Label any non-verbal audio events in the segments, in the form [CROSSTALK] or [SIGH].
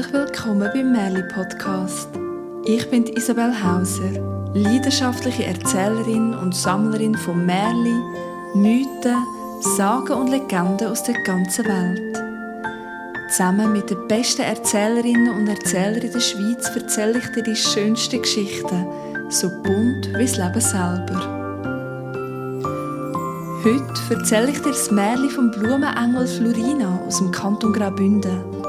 Herzlich willkommen beim Merli Podcast. Ich bin Isabel Hauser, leidenschaftliche Erzählerin und Sammlerin von Merli, Mythen, Sagen und Legenden aus der ganzen Welt. Zusammen mit den besten Erzählerinnen und Erzählern der Schweiz erzähle ich dir die schönsten Geschichten, so bunt wie das Leben selber. Heute erzähle ich dir das Märchen vom Blumenengel Florina aus dem Kanton Graubünden.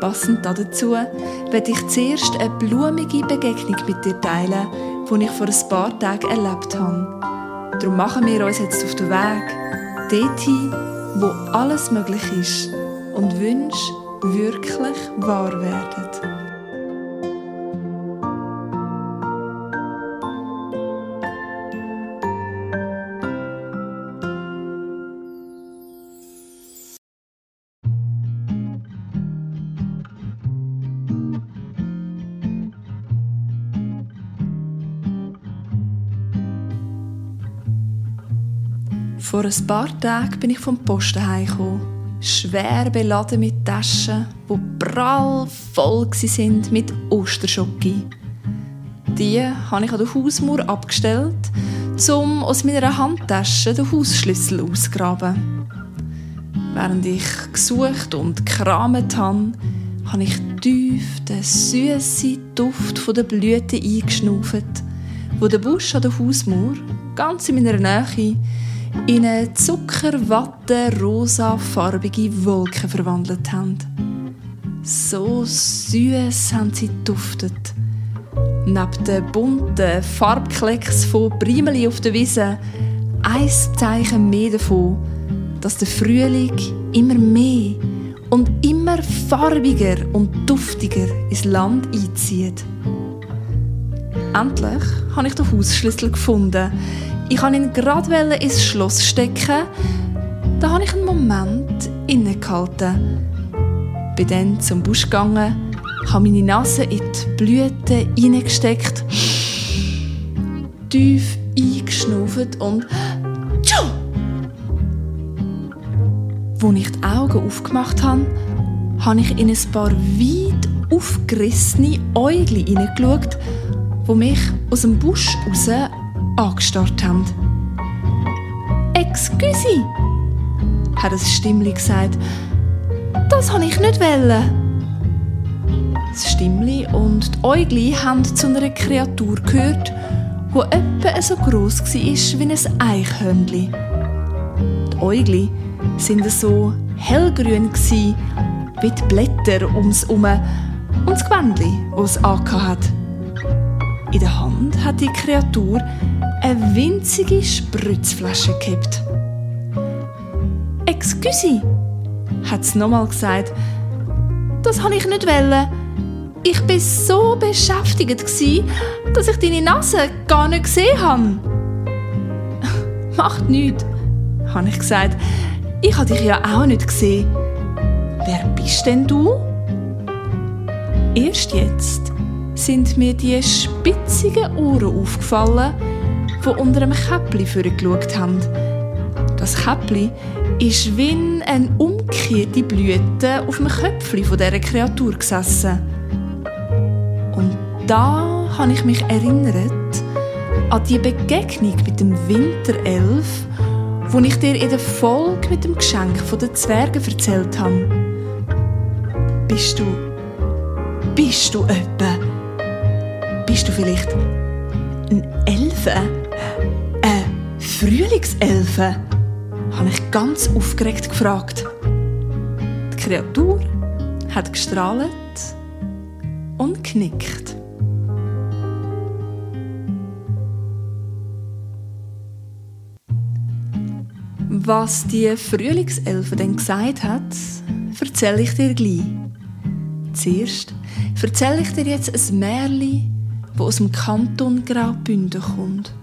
Passend dazu werde ich zuerst eine blumige Begegnung mit dir teilen, die ich vor ein paar Tagen erlebt habe. Darum machen wir uns jetzt auf den Weg, dorthin, wo alles möglich ist und Wünsche wirklich wahr werden. Vor ein paar Tagen bin ich vom Posten heimgekommen. Schwer beladen mit Taschen, die prall voll sind mit Osterschocki. Die habe ich an der Hausmauer abgestellt, um aus meiner Handtasche den Hausschlüssel auszugraben. Während ich gesucht und kramet habe, habe ich tief den süßen Duft der Blüten eingeschnauft, wo der Busch an der Hausmauer, ganz in meiner Nähe, in eine zuckerwatte rosafarbige Wolke verwandelt haben. So süß haben sie duftet. Neben den bunten Farbklecks von Primeli auf der Wiese ein Zeichen mehr davon, dass der Frühling immer mehr und immer farbiger und duftiger ins Land einzieht. Endlich habe ich den Hausschlüssel gefunden, ich wollte ihn gerade ins Schloss stecken. Da habe ich einen Moment innegehalten. Bin dann zum Busch gegangen, habe meine Nase in die Blüten hineingesteckt, tief eingeschnauft und tschu! Als ich die Augen aufgemacht habe, habe ich in ein paar weit aufgerissene Äugel hineingeschaut, die mich aus dem Busch raus angestarrt haben. «Excuse!» hat ein Stimmli gesagt. «Das habe ich nicht wollen!» Das Stimmli und die Äugli haben zu einer Kreatur gehört, die etwa so gross war wie ein Eichhörnli. Die Äugli waren so hellgrün wie die Blätter ums herum und das Gewändli, das es hat. In der Hand hat die Kreatur eine winzige Spritzflasche gehabt. «Excuse», hat es nochmal gesagt. «Das habe ich nicht wollen. Ich war so beschäftigt, dass ich deine Nase gar nicht gesehen habe.» [LAUGHS] «Macht nichts», habe ich gesagt. «Ich habe dich ja auch nicht gesehen. Wer bist denn du?» Erst jetzt sind mir die spitzigen Ohren aufgefallen, die unter einem Käppli vorgeschaut haben. Das Käppli ist wie eine umgekehrte Blüte auf dem Köpfli dieser Kreatur gesessen. Und da habe ich mich erinnert an die Begegnung mit dem Winterelf, wo ich dir in der Folge mit dem Geschenk der Zwerge erzählt habe. Bist du, bist du etwa? Bist du vielleicht ein Elfe? Frühlingselfen? habe ich ganz aufgeregt gefragt. Die Kreatur hat gestrahlt und knickt. Was die Frühlingselfe denn gesagt hat, erzähle ich dir gleich. Zuerst erzähle ich dir jetzt ein Märchen, das aus dem Kanton Graubünden kommt.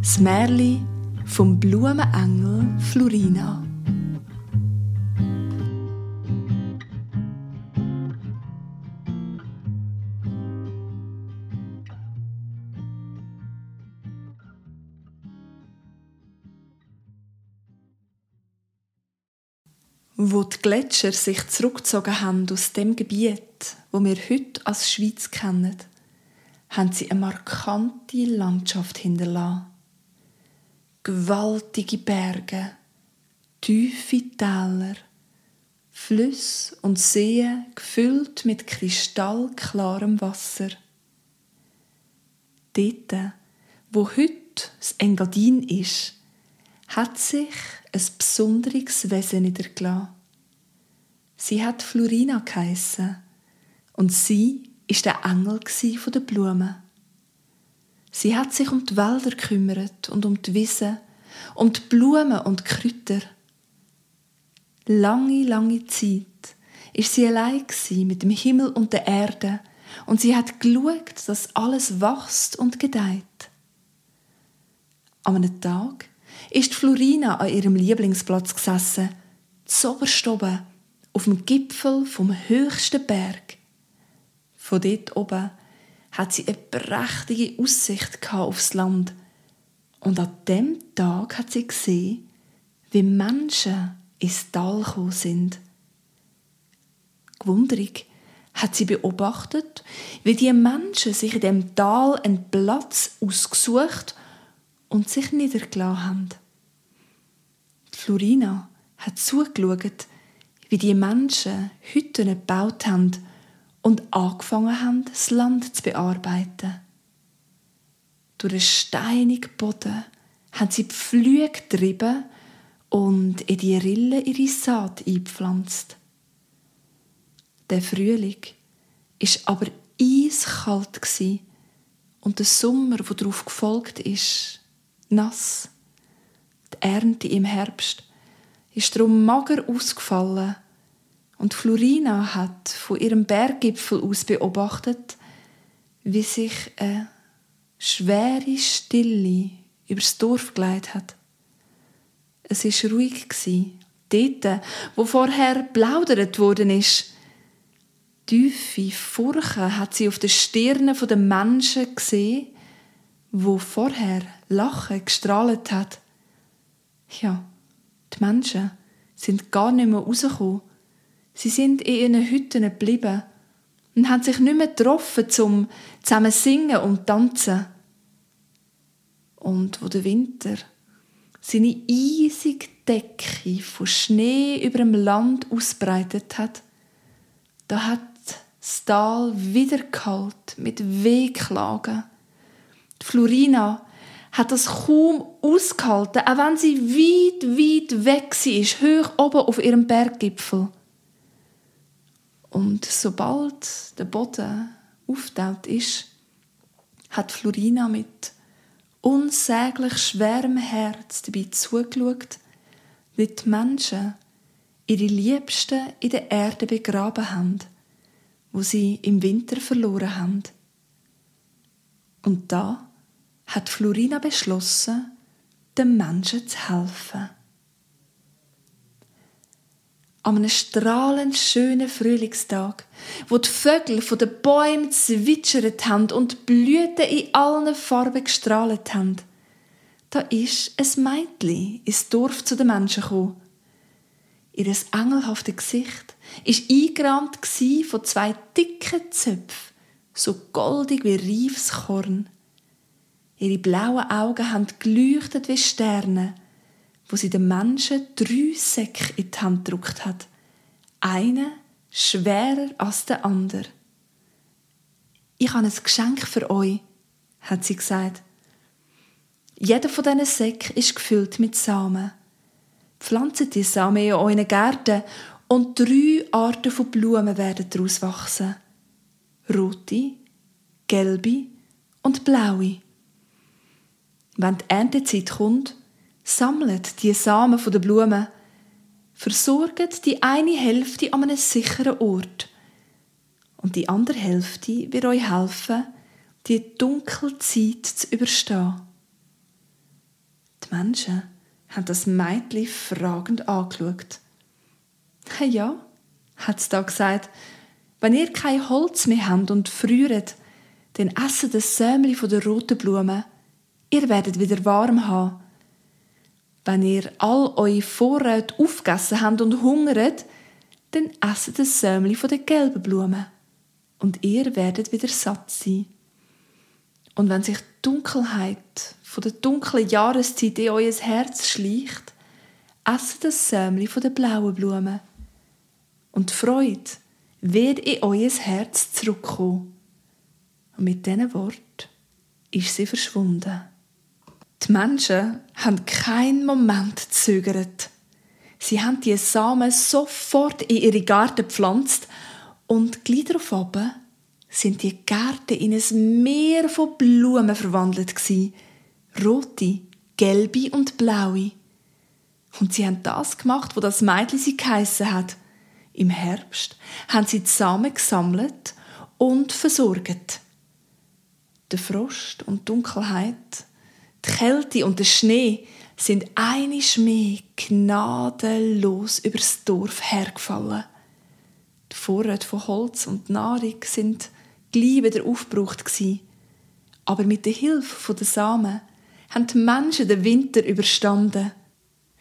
Das Märchen vom Blumenengel Florina. Wo die Gletscher sich zurückgezogen haben aus dem Gebiet, wo wir heute als Schweiz kennen, haben sie eine markante Landschaft hinterlassen. Gewaltige Berge, tiefe Täler, Flüsse und Seen gefüllt mit kristallklarem Wasser. Dort, wo heute das Engadin ist, hat sich ein besonderes Wesen niedergelassen. Sie hat Florina geheissen und sie ist der Engel der Blumen. Sie hat sich um die Wälder gekümmert und um die Wiesen, um die Blumen und die Kräuter. Lange, lange Zeit ist sie allein mit dem Himmel und der Erde und sie hat geschaut, dass alles wächst und gedeiht. An einem Tag ist Florina an ihrem Lieblingsplatz gesessen, zoberst oben, auf dem Gipfel vom höchsten Berg. Von dort oben hat sie eine prächtige Aussicht aufs Land. Und an dem Tag hat sie gesehen, wie Menschen ins Tal gekommen sind. Gewunderig hat sie beobachtet, wie die Menschen sich in dem Tal einen Platz ausgesucht und sich niedergelassen haben. Florina hat zugeschaut, wie die Menschen Hütten gebaut haben und angefangen haben, das Land zu bearbeiten. Durch den steinigen Boden haben sie die Flüge getrieben und in die Rille ihre Saat eingepflanzt. Der Frühling ist aber eiskalt und der Sommer, wo darauf gefolgt ist, nass. Die Ernte im Herbst ist darum mager ausgefallen und Florina hat von ihrem Berggipfel aus beobachtet, wie sich eine schwere Stille übers Dorf geleitet hat. Es ist ruhig dort, wo vorher plaudert worden ist. Tiefe Furchen hat sie auf den Stirnen der Menschen gesehen, wo vorher Lachen gestrahlt hat. Ja, die Menschen sind gar nicht mehr rausgekommen. Sie sind in ihren Hütten geblieben und haben sich nicht mehr getroffen, um zusammen singen und tanzen. Und wo der Winter seine eisige Decke von Schnee über dem Land ausbreitet hat, da hat das Tal wieder kalt mit Wehklagen. Die Florina hat das kaum ausgehalten, auch wenn sie weit, weit weg war, hoch oben auf ihrem Berggipfel. Und sobald der Boden auftaut ist, hat Florina mit unsäglich schwerem Herz dabei zugeschaut, wie die Menschen ihre Liebsten in der Erde begraben haben, wo sie im Winter verloren haben. Und da hat Florina beschlossen, den Menschen zu helfen. An einem strahlend schönen Frühlingstag, wo die Vögel von den Bäumen zwitschert haben und die Blüten in allen Farben gestrahlt haben, da ist ein Mädchen ins Dorf zu den Menschen gekommen. Ihr engelhaftes Gesicht ist eingerahmt von zwei dicken Zöpfen, so goldig wie reifes Korn. Ihre blauen Augen haben geleuchtet wie Sterne, wo sie den Menschen drei Säcke in die Hand gedruckt hat. Einer schwerer als der andere. Ich habe ein Geschenk für euch, hat sie gesagt. Jeder von diesen Säcken ist gefüllt mit Samen. Pflanzt die Samen in euren Gärten und drei Arten von Blumen werden daraus wachsen. Rote, gelbe und blaue. Wenn die Erntezeit kommt, sammelt die Samen der Blumen, versorgt die eine Hälfte an einem sicheren Ort und die andere Hälfte wird euch helfen, die dunkle Zeit zu überstehen. Die Menschen haben das Mädchen fragend angeschaut. Hey ja, hat es da gesagt, wenn ihr kein Holz mehr habt und friert, dann essen das Sämli von der roten Blume Ihr werdet wieder warm haben. Wenn ihr all eure Vorräte aufgegessen habt und hungert, dann esset ein Sämli von den gelben Blumen. Und ihr werdet wieder satt sein. Und wenn sich die Dunkelheit von der dunklen Jahreszeit in euer Herz schleicht, esset ein Sämli von den blauen Blumen. Und die Freude wird in euer Herz zurückkommen. Und mit diesen Worten ist sie verschwunden. Die Menschen haben keinen Moment gezögert. Sie haben die Samen sofort in ihre Garten gepflanzt und gleich darauf sind die Gärten in ein Meer von Blumen verwandelt gsi. Rote, gelbe und blaue. Und sie haben das gemacht, wo das Mädchen sie geheissen hat. Im Herbst haben sie die Samen gesammelt und versorgt. Der Frost und Dunkelheit, die Kälte und der Schnee sind einisch mehr gnadenlos übers Dorf hergefallen. Die Vorräte von Holz und Nahrung sind gleich wieder aufgebraucht. Aber mit der Hilfe der Samen haben die Menschen den Winter überstanden.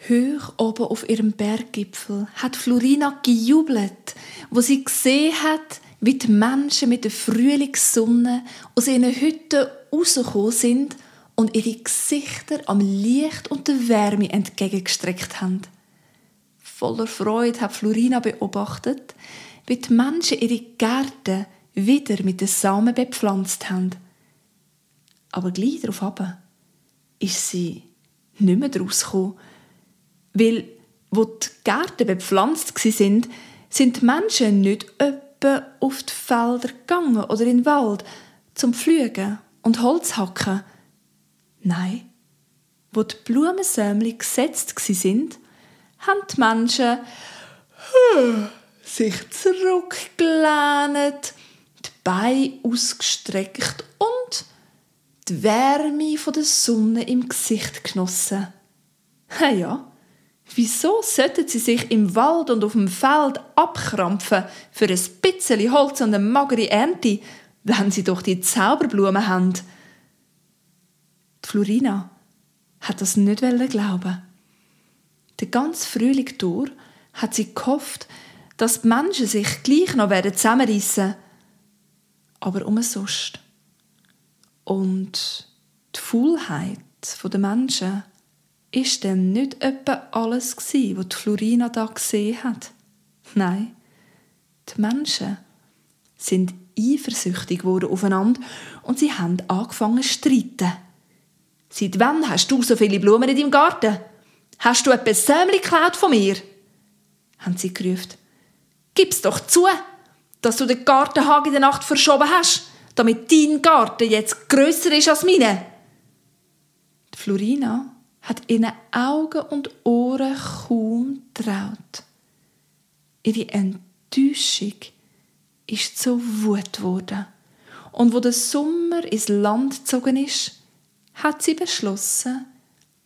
Hoch oben auf ihrem Berggipfel hat Florina gejubelt, wo sie gesehen hat, wie die Menschen mit der Frühlingssonne aus ihren Hütten rausgekommen sind und ihre Gesichter am Licht und der Wärme entgegengestreckt haben. Voller Freude hat Florina beobachtet, wie die Menschen ihre Gärten wieder mit den Samen bepflanzt haben. Aber gleich darauf ab ist sie nicht mehr daraus gekommen, weil, wo die Gärten bepflanzt sind, sind die Menschen nicht öppe auf die Felder gegangen oder in den Wald zum Pflügen und Holz hacken, Nein, wo die Blumensämli gesetzt sind, haben die Menschen sich zurückgelehnt, die Beine ausgestreckt und die Wärme der Sonne im Gesicht genossen. Ja, ja, wieso sollten sie sich im Wald und auf dem Feld abkrampfen für ein bisschen Holz und eine magere Ernte, wenn sie doch die Zauberblumen haben? Florina hat das nicht glauben. Den ganzen Frühling durch hat sie gehofft, dass die Menschen sich gleich noch zusammenreissen werden. Aber umsonst. Und die Faulheit der Menschen ist dann nicht etwa alles was die Florina da gesehen hat. Nein, die Menschen sind eifersüchtig geworden aufeinander und sie haben angefangen zu streiten. Seit wann hast du so viele Blumen in deinem Garten? Hast du etwas Sämli geklaut von mir? haben sie gerufen. Gib's doch zu, dass du den Gartenhag in der Nacht verschoben hast, damit dein Garten jetzt grösser ist als meine. Die Florina hat ihnen Augen und Ohren kaum traut. Ihre Enttäuschung ist zur Wut geworden. Und wo der Sommer ins Land gezogen ist, hat sie beschlossen,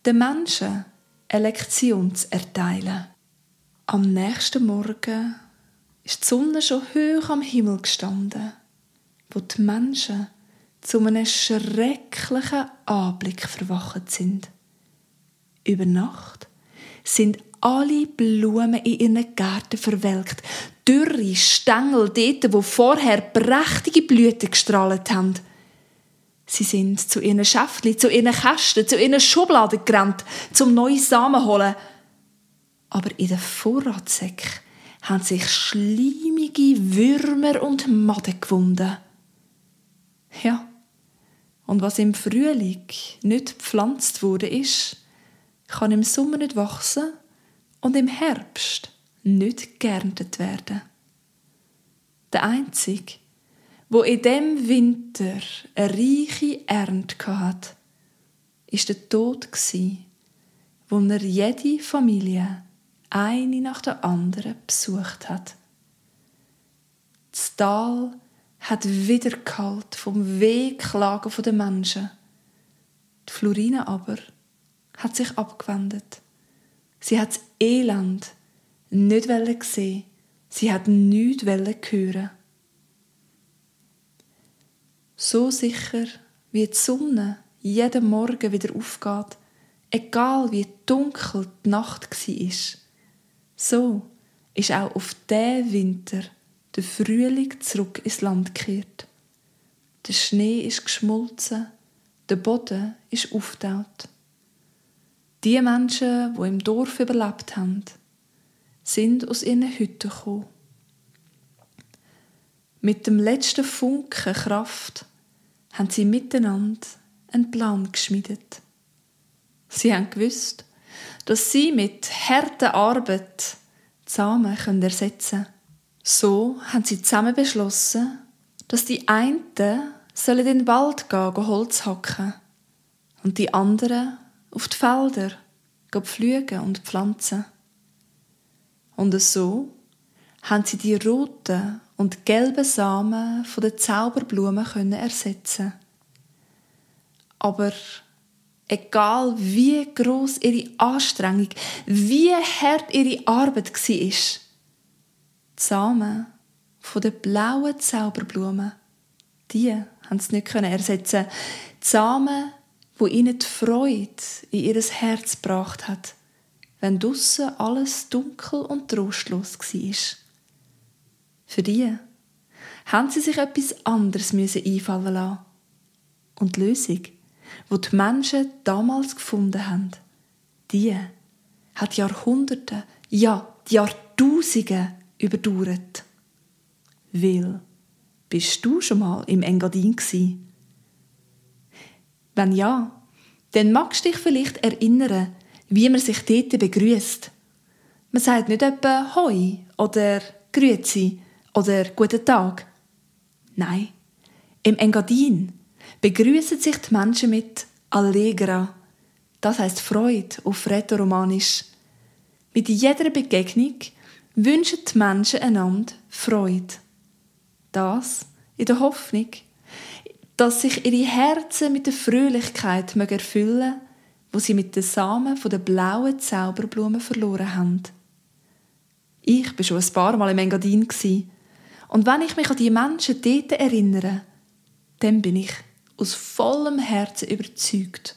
den Menschen eine Lektion zu erteilen. Am nächsten Morgen ist die Sonne schon hoch am Himmel gestanden, wo die Menschen zu einem schrecklichen Anblick verwacht sind. Über Nacht sind alle Blumen in ihren Gärten verwelkt. Dürre Stängel dort, wo vorher prächtige Blüten gestrahlt haben. Sie sind zu ihren Schäftchen, zu ihren Kästen, zu ihren Schubladen gerannt, zum neue Samen holen. Aber in den Vorratsäcken haben sich schleimige Würmer und Maden gewunden. Ja, und was im Frühling nicht gepflanzt wurde, ist, kann im Sommer nicht wachsen und im Herbst nicht geerntet werden. Der einzige, wo in dem Winter eine reiche Ernte hatte, ist der Tod wo er jede Familie eine nach der anderen besucht hat. Das Tal hat wieder kalt vom Wehklagen der Menschen. Die Florine aber hat sich abgewendet. Sie hat das Elend nicht sehen, sie hat nichts hören. So sicher, wie die Sonne jeden Morgen wieder aufgeht, egal wie dunkel die Nacht war. So ist auch auf diesen Winter der Frühling zurück ins Land gekehrt. Der Schnee ist geschmolzen, der Boden ist auftaut. Die Menschen, die im Dorf überlebt haben, sind aus ihren Hütten gekommen. Mit dem letzten Funken Kraft haben sie miteinander einen Plan geschmiedet. Sie haben gewusst, dass sie mit harter Arbeit zusammen ersetzen können. So haben sie zusammen beschlossen, dass die einen sollen in den Wald gehen, Holz hacken und die anderen auf die Felder pflügen und pflanzen. Und so haben sie die roten und gelben Samen von den Zauberblumen können ersetzen. Aber egal wie groß ihre Anstrengung, wie hart ihre Arbeit war, die Samen von den blauen Zauberblumen, die haben sie nicht ersetzen. Die Samen, wo ihnen die Freude in ihr Herz gebracht hat, wenn draussen alles dunkel und trostlos war. Für die haben sie sich etwas anderes einfallen lassen. Und die Lösung, die die Menschen damals gefunden haben, die hat Jahrhunderte, ja Jahrtausende überdauert. Will, bist du schon mal im Engadin gsi? Wenn ja, dann magst du dich vielleicht erinnern, wie man sich dort begrüßt. Man sagt nicht etwa Hoi oder Grüezi oder Guten Tag. Nein, im Engadin begrüßen sich die Menschen mit Allegra. Das heißt Freude auf Rätoromanisch. Mit jeder Begegnung wünschen die Menschen einander Freude. Das in der Hoffnung, dass sich ihre Herzen mit der Fröhlichkeit erfüllen mögen, wo sie mit den Samen von der blauen Zauberblumen verloren haben. Ich war schon ein paar Mal im Engadin und wenn ich mich an die Menschen dort erinnere, dann bin ich aus vollem Herzen überzeugt,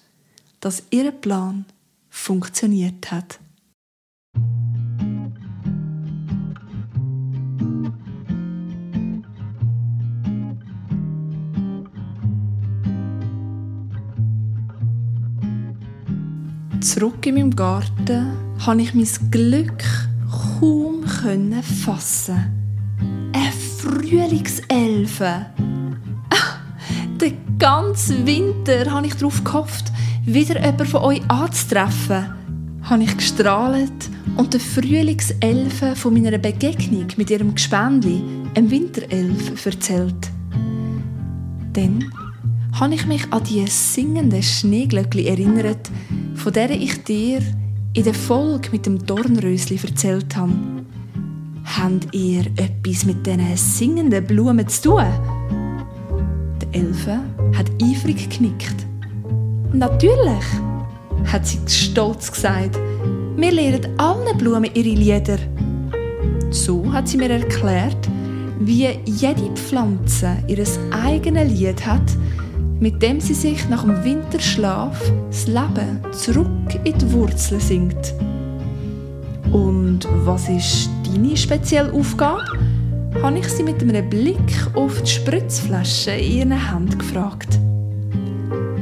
dass ihr Plan funktioniert hat. Zurück in meinem Garten konnte ich mein Glück kaum fassen. Eine Frühlingselfe. Den ganzen Winter habe ich darauf gehofft, wieder jemanden von euch anzutreffen. Habe ich gestrahlt und der Frühlingselfe von meiner Begegnung mit ihrem Gespendli, einem Winterelf, erzählt. Dann habe ich mich an die singenden Schneeglöckli erinnert, von der ich dir in der Folge mit dem Dornrösli erzählt habe. Habt ihr etwas mit diesen singenden Blumen zu tun? Der Elfe hat eifrig genickt. Natürlich, hat sie stolz gesagt. Wir lehren allen Blumen ihre Lieder. So hat sie mir erklärt, wie jede Pflanze ihr eigenes Lied hat, mit dem sie sich nach dem Winterschlaf das Leben zurück in die Wurzeln singt. Und was ist deine spezielle Aufgabe? habe ich sie mit einem Blick auf die Spritzflasche in ihren Händen gefragt.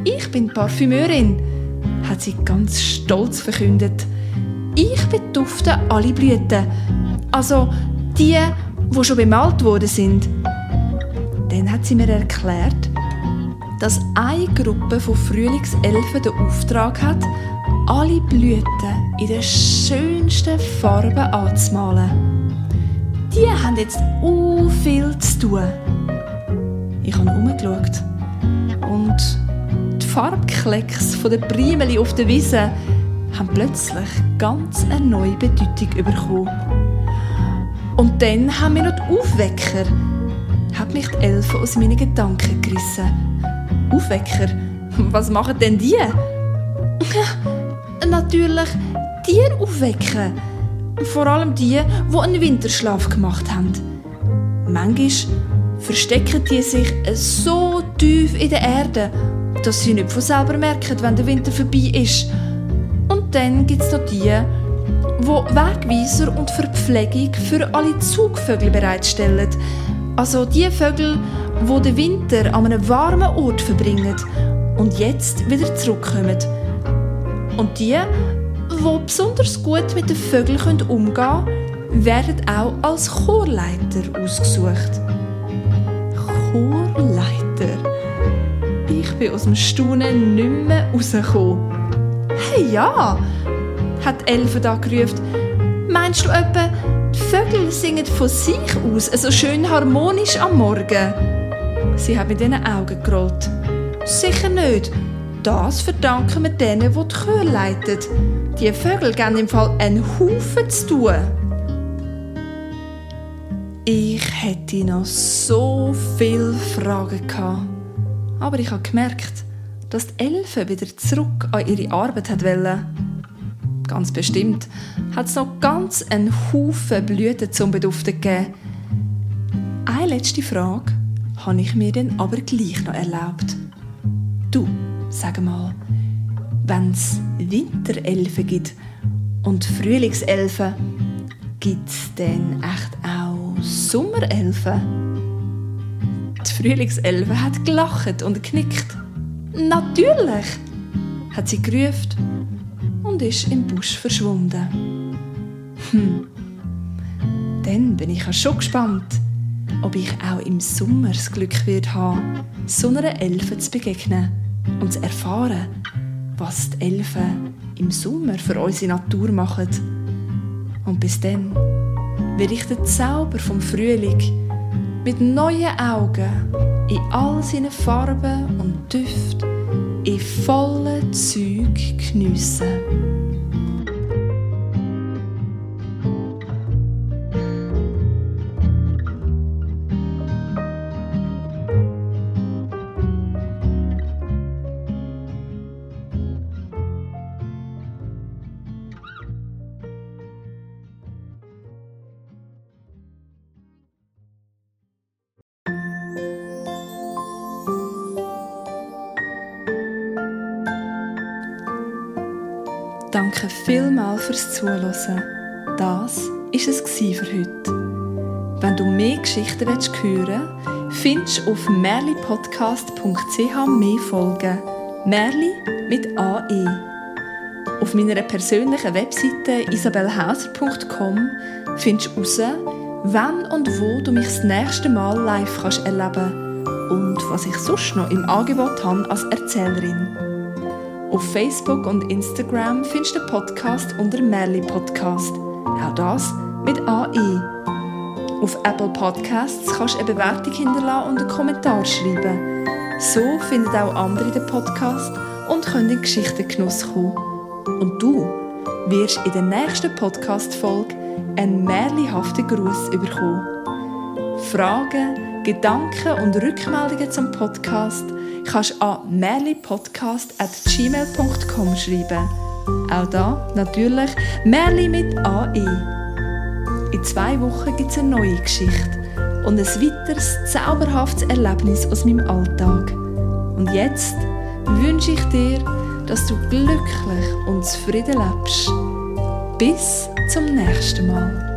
Ich bin Parfümeurin, hat sie ganz stolz verkündet. Ich bedufte alle Blüten, also die, wo schon bemalt worden sind. Dann hat sie mir erklärt, dass eine Gruppe von Frühlingselfen den Auftrag hat, alle Blüten in den schönsten Farben anzumalen. Die haben jetzt u viel zu tun. Ich habe umgeschaut und die Farbklecks den Primeli auf der Wiese haben plötzlich ganz eine neue Bedeutung bekommen. Und dann haben wir noch die Aufwecker. Hat mich die Elfen aus meinen Gedanken gerissen. Aufwecker? Was machen denn die? [LAUGHS] Natürlich Tiere aufwecken. Vor allem die, die einen Winterschlaf gemacht haben. Manchmal verstecken die sich so tief in der Erde, dass sie nicht von selber merken, wenn der Winter vorbei ist. Und dann gibt es noch die, wo Wegweiser und Verpflegung für alle Zugvögel bereitstellen. Also die Vögel, wo den Winter an einem warmen Ort verbringen und jetzt wieder zurückkommen. Und die, wo besonders gut mit den Vögeln umgehen können, werden auch als Chorleiter ausgesucht. Chorleiter? Ich bin aus dem Staunen nicht mehr rausgekommen. Hey ja, hat Elfe da gerufen. Meinst du etwa, die Vögel singen von sich aus so also schön harmonisch am Morgen? Sie hat mit ihren Augen gerollt. Sicher nicht. Das verdanken wir denen, die die Chöre leiten. Die Vögel geben im Fall einen Haufen zu tun. Ich hätte noch so viele Fragen gehabt. Aber ich habe gemerkt, dass die Elfe wieder zurück an ihre Arbeit wollte. Ganz bestimmt hat es noch ganz einen Haufen Blüten zum Beduften gegeben. Eine letzte Frage habe ich mir dann aber gleich noch erlaubt. Du, sag mal, wenn es Winterelfen gibt und Frühlingselfen, gibt es denn echt auch Sommerelfen? Die Frühlingselfe hat gelacht und geknickt. Natürlich, hat sie gerufen und ist im Busch verschwunden. Hm. Dann bin ich auch schon gespannt, ob ich auch im Sommer das Glück wird haben, so einer Elfe zu begegnen und zu erfahren, was die Elfen im Sommer für unsere Natur machen. Und bis dann werde ich den Zauber vom Frühling mit neuen Augen in all seinen Farben und Düften in vollen Zügen geniessen. Danke vielmals fürs Zuhören. Das war es für heute. Wenn du mehr Geschichten hören willst, findest du auf merlipodcast.ch mehr Folgen. Merli mit AE. Auf meiner persönlichen Webseite isabelhauser.com findest du heraus, wann und wo du mich das nächste Mal live kannst erleben und was ich sonst noch im Angebot habe als Erzählerin. Auf Facebook und Instagram findest du den Podcast unter Merli Podcast. Auch das mit AI. Auf Apple Podcasts kannst du eine Bewertung hinterlassen und einen Kommentar schreiben. So finden auch andere den Podcast und können in Geschichtengenuss kommen. Und du wirst in der nächsten Podcast-Folge einen märlihaften Gruß bekommen. Fragen, Gedanken und Rückmeldungen zum Podcast – kannst an merlipodcast.gmail.com schreiben. Auch da natürlich Merli mit AE. In zwei Wochen gibt es eine neue Geschichte und ein weiteres zauberhaftes Erlebnis aus meinem Alltag. Und jetzt wünsche ich dir, dass du glücklich und zufrieden lebst. Bis zum nächsten Mal.